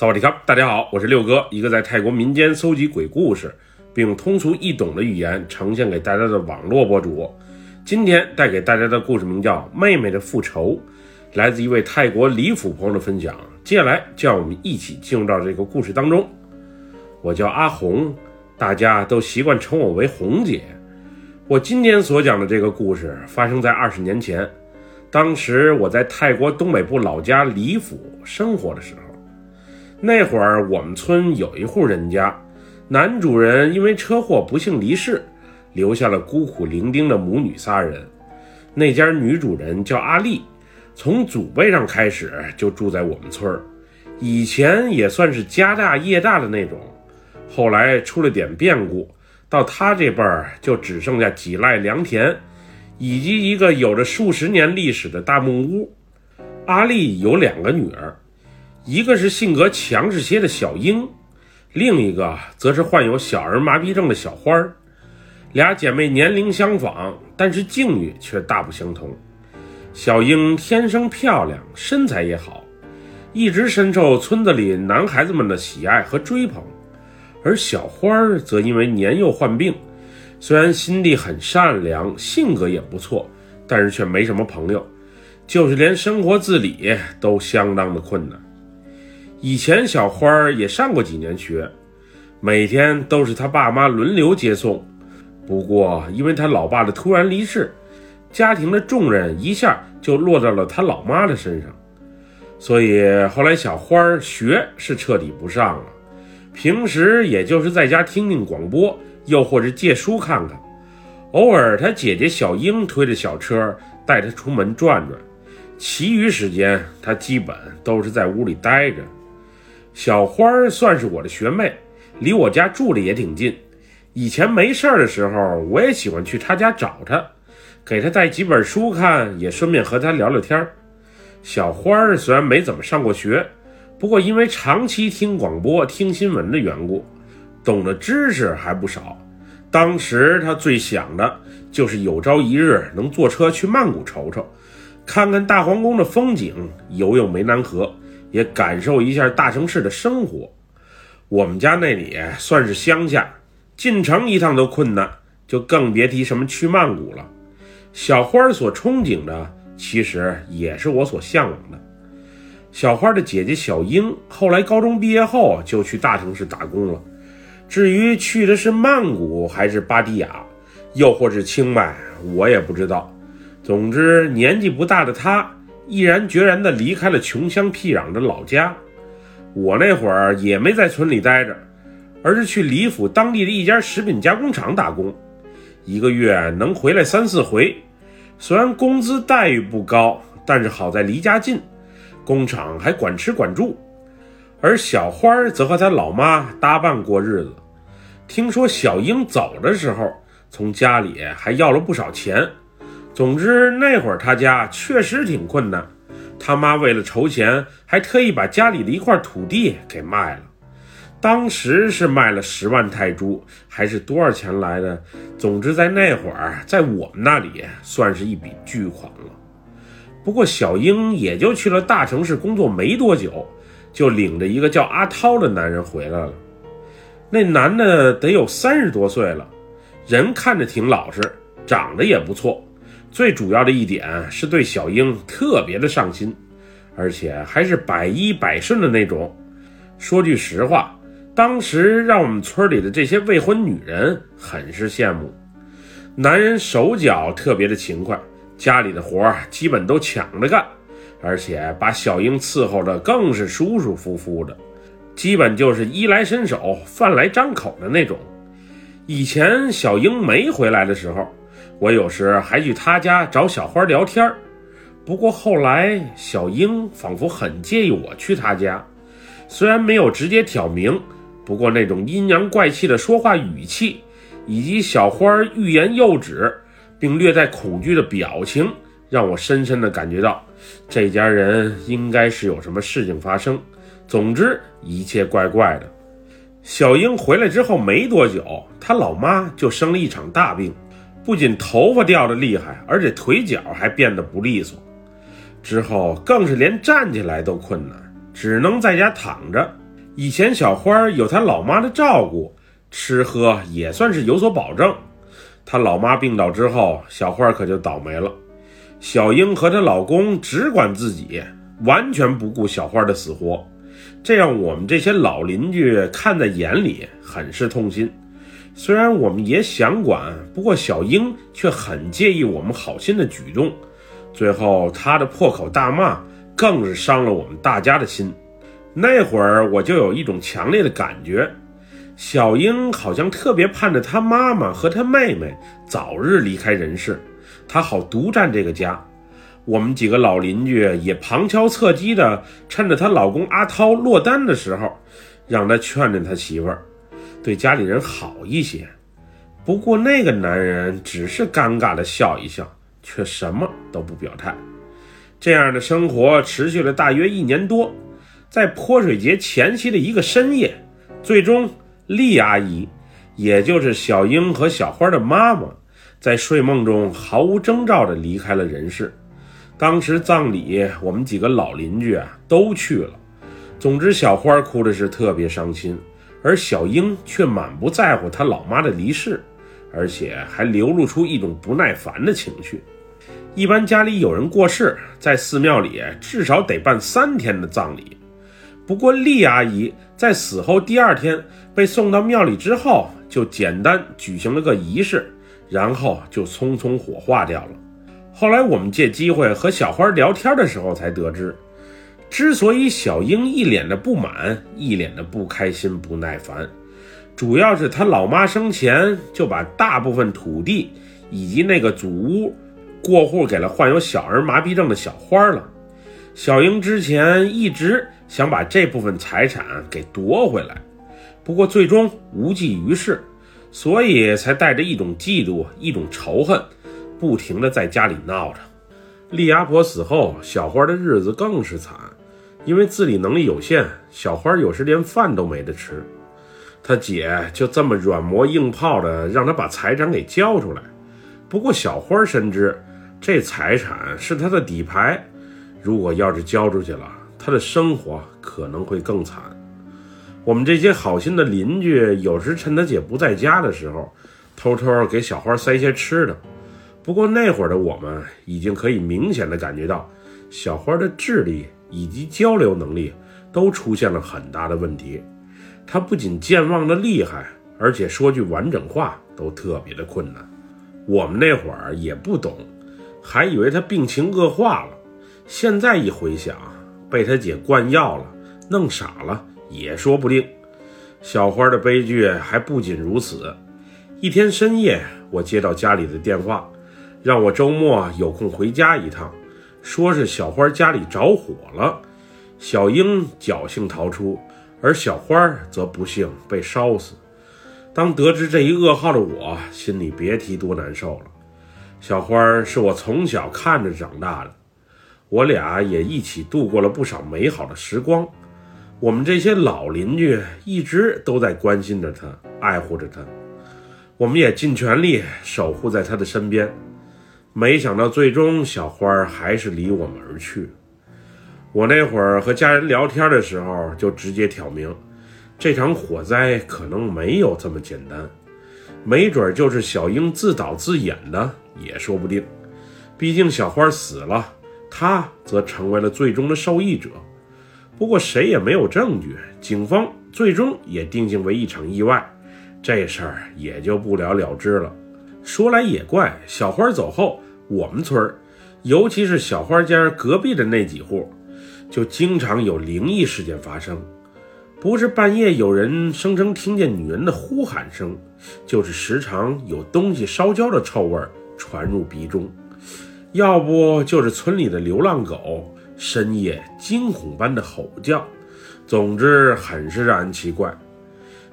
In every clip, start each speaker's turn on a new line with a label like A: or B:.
A: 萨瓦迪卡，大家好，我是六哥，一个在泰国民间搜集鬼故事，并用通俗易懂的语言呈现给大家的网络博主。今天带给大家的故事名叫《妹妹的复仇》，来自一位泰国李府朋友的分享。接下来就让我们一起进入到这个故事当中。我叫阿红，大家都习惯称我为红姐。我今天所讲的这个故事发生在二十年前，当时我在泰国东北部老家李府生活的时候。那会儿，我们村有一户人家，男主人因为车祸不幸离世，留下了孤苦伶仃的母女仨人。那家女主人叫阿丽，从祖辈上开始就住在我们村儿，以前也算是家大业大的那种。后来出了点变故，到她这辈儿就只剩下几赖良田，以及一个有着数十年历史的大木屋。阿丽有两个女儿。一个是性格强势些的小英，另一个则是患有小儿麻痹症的小花儿。俩姐妹年龄相仿，但是境遇却大不相同。小英天生漂亮，身材也好，一直深受村子里男孩子们的喜爱和追捧。而小花儿则因为年幼患病，虽然心地很善良，性格也不错，但是却没什么朋友，就是连生活自理都相当的困难。以前小花儿也上过几年学，每天都是他爸妈轮流接送。不过，因为他老爸的突然离世，家庭的重任一下就落到了他老妈的身上，所以后来小花儿学是彻底不上了。平时也就是在家听听广播，又或者借书看看。偶尔他姐姐小英推着小车带他出门转转，其余时间他基本都是在屋里待着。小花儿算是我的学妹，离我家住的也挺近。以前没事儿的时候，我也喜欢去她家找她，给她带几本书看，也顺便和她聊聊天儿。小花儿虽然没怎么上过学，不过因为长期听广播、听新闻的缘故，懂的知识还不少。当时她最想的就是有朝一日能坐车去曼谷瞅瞅，看看大皇宫的风景，游游湄南河。也感受一下大城市的生活。我们家那里算是乡下，进城一趟都困难，就更别提什么去曼谷了。小花所憧憬的，其实也是我所向往的。小花的姐姐小英，后来高中毕业后就去大城市打工了。至于去的是曼谷还是芭堤雅，又或是清迈，我也不知道。总之，年纪不大的她。毅然决然地离开了穷乡僻壤的老家。我那会儿也没在村里待着，而是去李府当地的一家食品加工厂打工，一个月能回来三四回。虽然工资待遇不高，但是好在离家近，工厂还管吃管住。而小花则和她老妈搭伴过日子。听说小英走的时候，从家里还要了不少钱。总之，那会儿他家确实挺困难，他妈为了筹钱，还特意把家里的一块土地给卖了。当时是卖了十万泰铢，还是多少钱来的？总之，在那会儿，在我们那里算是一笔巨款了。不过，小英也就去了大城市工作没多久，就领着一个叫阿涛的男人回来了。那男的得有三十多岁了，人看着挺老实，长得也不错。最主要的一点是对小英特别的上心，而且还是百依百顺的那种。说句实话，当时让我们村里的这些未婚女人很是羡慕。男人手脚特别的勤快，家里的活基本都抢着干，而且把小英伺候的更是舒舒服服的，基本就是衣来伸手、饭来张口的那种。以前小英没回来的时候。我有时还去他家找小花聊天儿，不过后来小英仿佛很介意我去他家，虽然没有直接挑明，不过那种阴阳怪气的说话语气，以及小花欲言又止，并略带恐惧的表情，让我深深的感觉到这家人应该是有什么事情发生。总之一切怪怪的。小英回来之后没多久，她老妈就生了一场大病。不仅头发掉的厉害，而且腿脚还变得不利索。之后更是连站起来都困难，只能在家躺着。以前小花有她老妈的照顾，吃喝也算是有所保证。她老妈病倒之后，小花可就倒霉了。小英和她老公只管自己，完全不顾小花的死活，这让我们这些老邻居看在眼里，很是痛心。虽然我们也想管，不过小英却很介意我们好心的举动。最后，她的破口大骂更是伤了我们大家的心。那会儿我就有一种强烈的感觉，小英好像特别盼着她妈妈和她妹妹早日离开人世，她好独占这个家。我们几个老邻居也旁敲侧击的趁着她老公阿涛落单的时候，让他劝劝他媳妇儿，对家里人好一些。不过那个男人只是尴尬的笑一笑，却什么都不表态。这样的生活持续了大约一年多。在泼水节前夕的一个深夜，最终丽阿姨，也就是小英和小花的妈妈，在睡梦中毫无征兆地离开了人世。当时葬礼，我们几个老邻居啊都去了。总之，小花哭的是特别伤心，而小英却满不在乎她老妈的离世，而且还流露出一种不耐烦的情绪。一般家里有人过世，在寺庙里至少得办三天的葬礼。不过，丽阿姨在死后第二天被送到庙里之后，就简单举行了个仪式，然后就匆匆火化掉了。后来我们借机会和小花聊天的时候，才得知，之所以小英一脸的不满，一脸的不开心、不耐烦，主要是她老妈生前就把大部分土地以及那个祖屋过户给了患有小儿麻痹症的小花了。小英之前一直。想把这部分财产给夺回来，不过最终无济于事，所以才带着一种嫉妒、一种仇恨，不停的在家里闹着。丽阿婆死后，小花的日子更是惨，因为自理能力有限，小花有时连饭都没得吃。她姐就这么软磨硬泡的让她把财产给交出来。不过小花深知，这财产是她的底牌，如果要是交出去了。他的生活可能会更惨。我们这些好心的邻居，有时趁他姐不在家的时候，偷偷给小花塞些吃的。不过那会儿的我们，已经可以明显的感觉到，小花的智力以及交流能力都出现了很大的问题。他不仅健忘的厉害，而且说句完整话都特别的困难。我们那会儿也不懂，还以为他病情恶化了。现在一回想，被他姐灌药了，弄傻了也说不定。小花的悲剧还不仅如此。一天深夜，我接到家里的电话，让我周末有空回家一趟，说是小花家里着火了，小英侥幸逃出，而小花则不幸被烧死。当得知这一噩耗的我，心里别提多难受了。小花是我从小看着长大的。我俩也一起度过了不少美好的时光，我们这些老邻居一直都在关心着她，爱护着她，我们也尽全力守护在她的身边。没想到最终小花还是离我们而去。我那会儿和家人聊天的时候，就直接挑明，这场火灾可能没有这么简单，没准就是小英自导自演的，也说不定。毕竟小花死了。她则成为了最终的受益者，不过谁也没有证据，警方最终也定性为一场意外，这事儿也就不了了之了。说来也怪，小花走后，我们村儿，尤其是小花家隔壁的那几户，就经常有灵异事件发生，不是半夜有人声称听见女人的呼喊声，就是时常有东西烧焦的臭味传入鼻中。要不就是村里的流浪狗深夜惊恐般的吼叫，总之很是让人奇怪。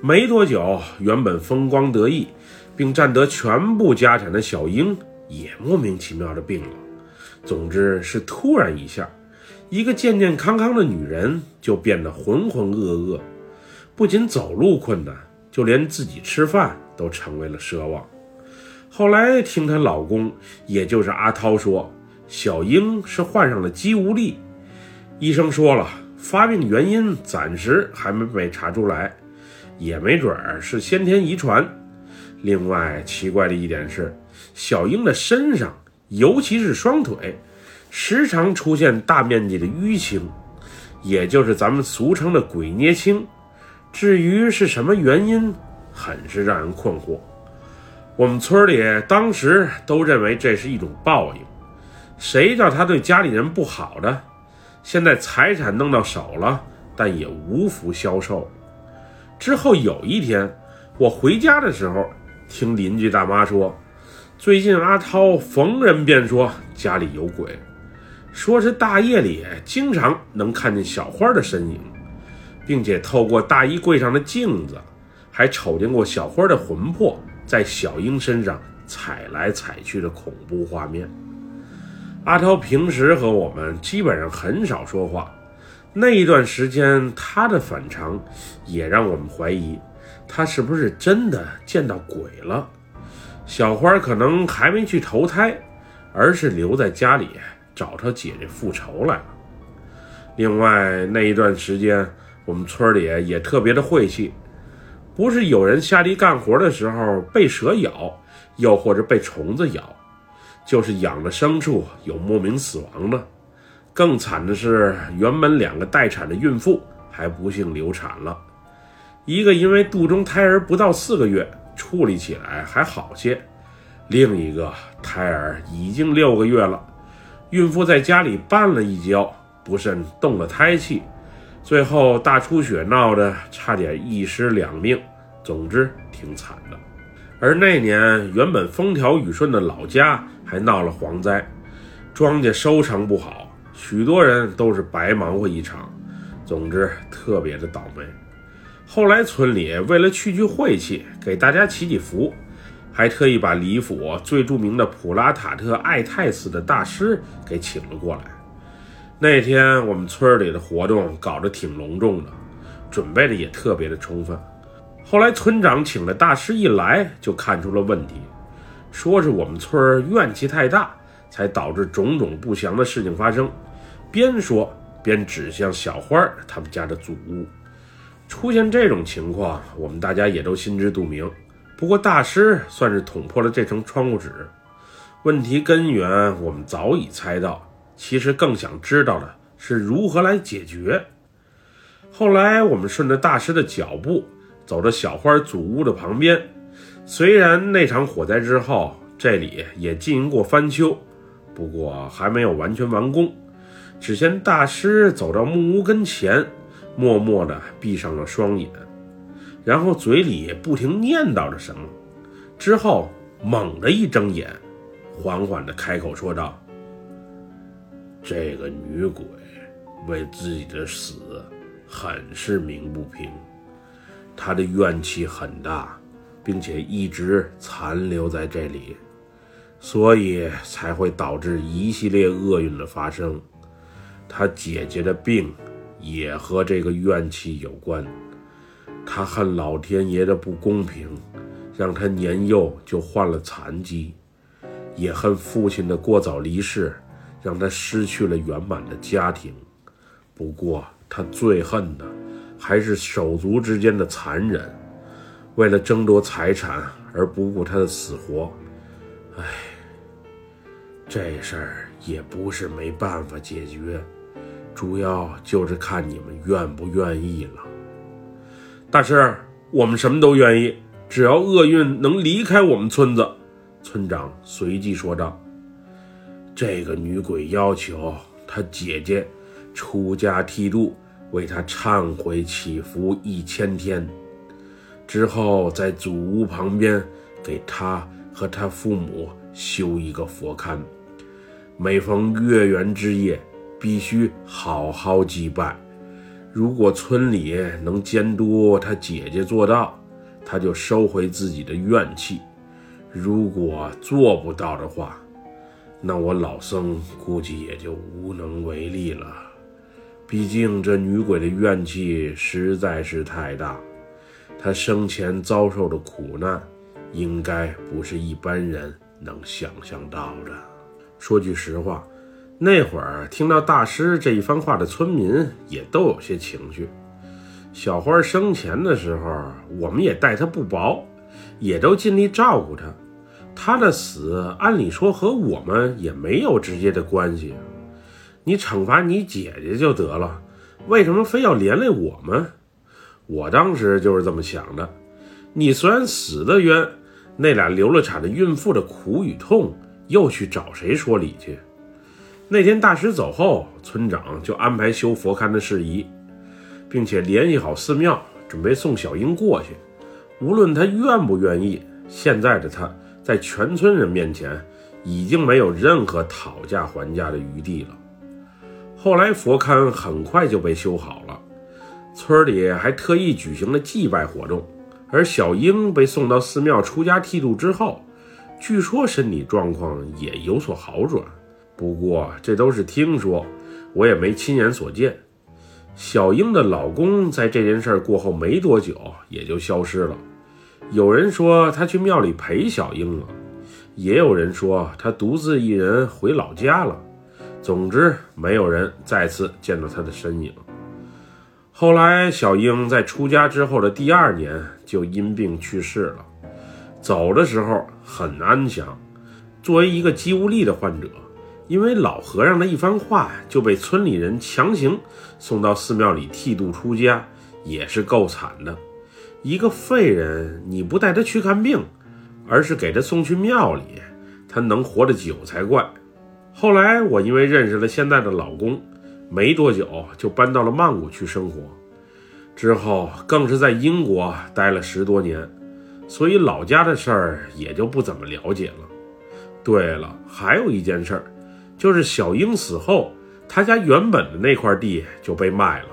A: 没多久，原本风光得意，并占得全部家产的小英也莫名其妙的病了。总之是突然一下，一个健健康康的女人就变得浑浑噩噩，不仅走路困难，就连自己吃饭都成为了奢望。后来听她老公，也就是阿涛说，小英是患上了肌无力。医生说了，发病原因暂时还没被查出来，也没准儿是先天遗传。另外，奇怪的一点是，小英的身上，尤其是双腿，时常出现大面积的淤青，也就是咱们俗称的“鬼捏青”。至于是什么原因，很是让人困惑。我们村里当时都认为这是一种报应，谁叫他对家里人不好的？现在财产弄到手了，但也无福消受。之后有一天，我回家的时候，听邻居大妈说，最近阿涛逢人便说家里有鬼，说是大夜里经常能看见小花的身影，并且透过大衣柜上的镜子，还瞅见过小花的魂魄在小英身上踩来踩去的恐怖画面。阿涛平时和我们基本上很少说话，那一段时间他的反常也让我们怀疑，他是不是真的见到鬼了？小花可能还没去投胎，而是留在家里找他姐姐复仇来了。另外那一段时间，我们村里也特别的晦气，不是有人下地干活的时候被蛇咬，又或者被虫子咬。就是养的牲畜有莫名死亡的，更惨的是，原本两个待产的孕妇还不幸流产了，一个因为肚中胎儿不到四个月，处理起来还好些，另一个胎儿已经六个月了，孕妇在家里绊了一跤，不慎动了胎气，最后大出血闹得差点一尸两命，总之挺惨的。而那年原本风调雨顺的老家。还闹了蝗灾，庄稼收成不好，许多人都是白忙活一场。总之特别的倒霉。后来村里为了去去晦气，给大家祈祈福，还特意把李府最著名的普拉塔特爱泰寺的大师给请了过来。那天我们村里的活动搞得挺隆重的，准备的也特别的充分。后来村长请了大师一来，就看出了问题。说是我们村怨气太大，才导致种种不祥的事情发生。边说边指向小花他们家的祖屋。出现这种情况，我们大家也都心知肚明。不过大师算是捅破了这层窗户纸。问题根源我们早已猜到，其实更想知道的是如何来解决。后来我们顺着大师的脚步，走到小花祖屋的旁边。虽然那场火灾之后，这里也进行过翻修，不过还没有完全完工。只见大师走到木屋跟前，默默地闭上了双眼，然后嘴里不停念叨着什么，之后猛地一睁眼，缓缓地开口说道：“这个女鬼为自己的死很是鸣不平，她的怨气很大。”并且一直残留在这里，所以才会导致一系列厄运的发生。他姐姐的病也和这个怨气有关。他恨老天爷的不公平，让他年幼就患了残疾；也恨父亲的过早离世，让他失去了圆满的家庭。不过，他最恨的还是手足之间的残忍。为了争夺财产而不顾他的死活，唉，这事儿也不是没办法解决，主要就是看你们愿不愿意了。大师，我们什么都愿意，只要厄运能离开我们村子。村长随即说道：“这个女鬼要求她姐姐出家剃度，为她忏悔祈福一千天。”之后，在祖屋旁边给她和她父母修一个佛龛，每逢月圆之夜，必须好好祭拜。如果村里能监督他姐姐做到，他就收回自己的怨气；如果做不到的话，那我老僧估计也就无能为力了。毕竟这女鬼的怨气实在是太大。她生前遭受的苦难，应该不是一般人能想象到的。说句实话，那会儿听到大师这一番话的村民也都有些情绪。小花生前的时候，我们也待她不薄，也都尽力照顾她。她的死，按理说和我们也没有直接的关系。你惩罚你姐姐就得了，为什么非要连累我们？我当时就是这么想的。你虽然死的冤，那俩流了产的孕妇的苦与痛，又去找谁说理去？那天大师走后，村长就安排修佛龛的事宜，并且联系好寺庙，准备送小英过去。无论他愿不愿意，现在的他在全村人面前已经没有任何讨价还价的余地了。后来佛龛很快就被修好了，村里还特意举行了祭拜活动。而小英被送到寺庙出家剃度之后，据说身体状况也有所好转。不过这都是听说，我也没亲眼所见。小英的老公在这件事过后没多久也就消失了。有人说他去庙里陪小英了，也有人说他独自一人回老家了。总之，没有人再次见到他的身影。后来，小英在出家之后的第二年就因病去世了，走的时候很安详。作为一个肌无力的患者，因为老和尚的一番话，就被村里人强行送到寺庙里剃度出家，也是够惨的。一个废人，你不带他去看病，而是给他送去庙里，他能活得久才怪。后来我因为认识了现在的老公，没多久就搬到了曼谷去生活，之后更是在英国待了十多年，所以老家的事儿也就不怎么了解了。对了，还有一件事儿，就是小英死后，他家原本的那块地就被卖了，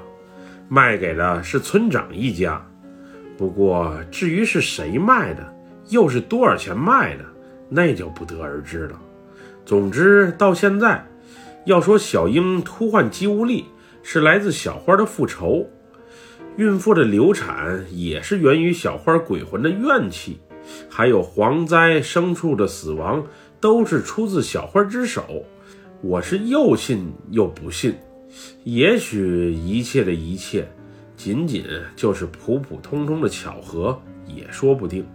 A: 卖给的是村长一家。不过至于是谁卖的，又是多少钱卖的，那就不得而知了。总之，到现在，要说小英突患肌无力是来自小花的复仇，孕妇的流产也是源于小花鬼魂的怨气，还有蝗灾牲畜的死亡都是出自小花之手，我是又信又不信。也许一切的一切，仅仅就是普普通通的巧合，也说不定。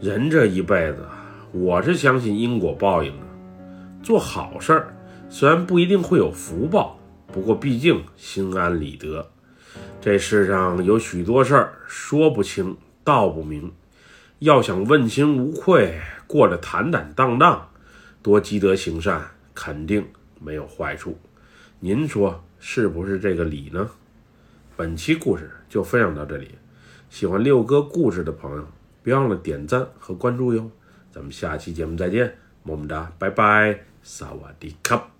A: 人这一辈子，我是相信因果报应的。做好事儿，虽然不一定会有福报，不过毕竟心安理得。这世上有许多事儿说不清道不明，要想问心无愧，过得坦坦荡荡，多积德行善，肯定没有坏处。您说是不是这个理呢？本期故事就分享到这里，喜欢六哥故事的朋友，别忘了点赞和关注哟。咱们下期节目再见，么么哒，拜拜。萨瓦迪卡。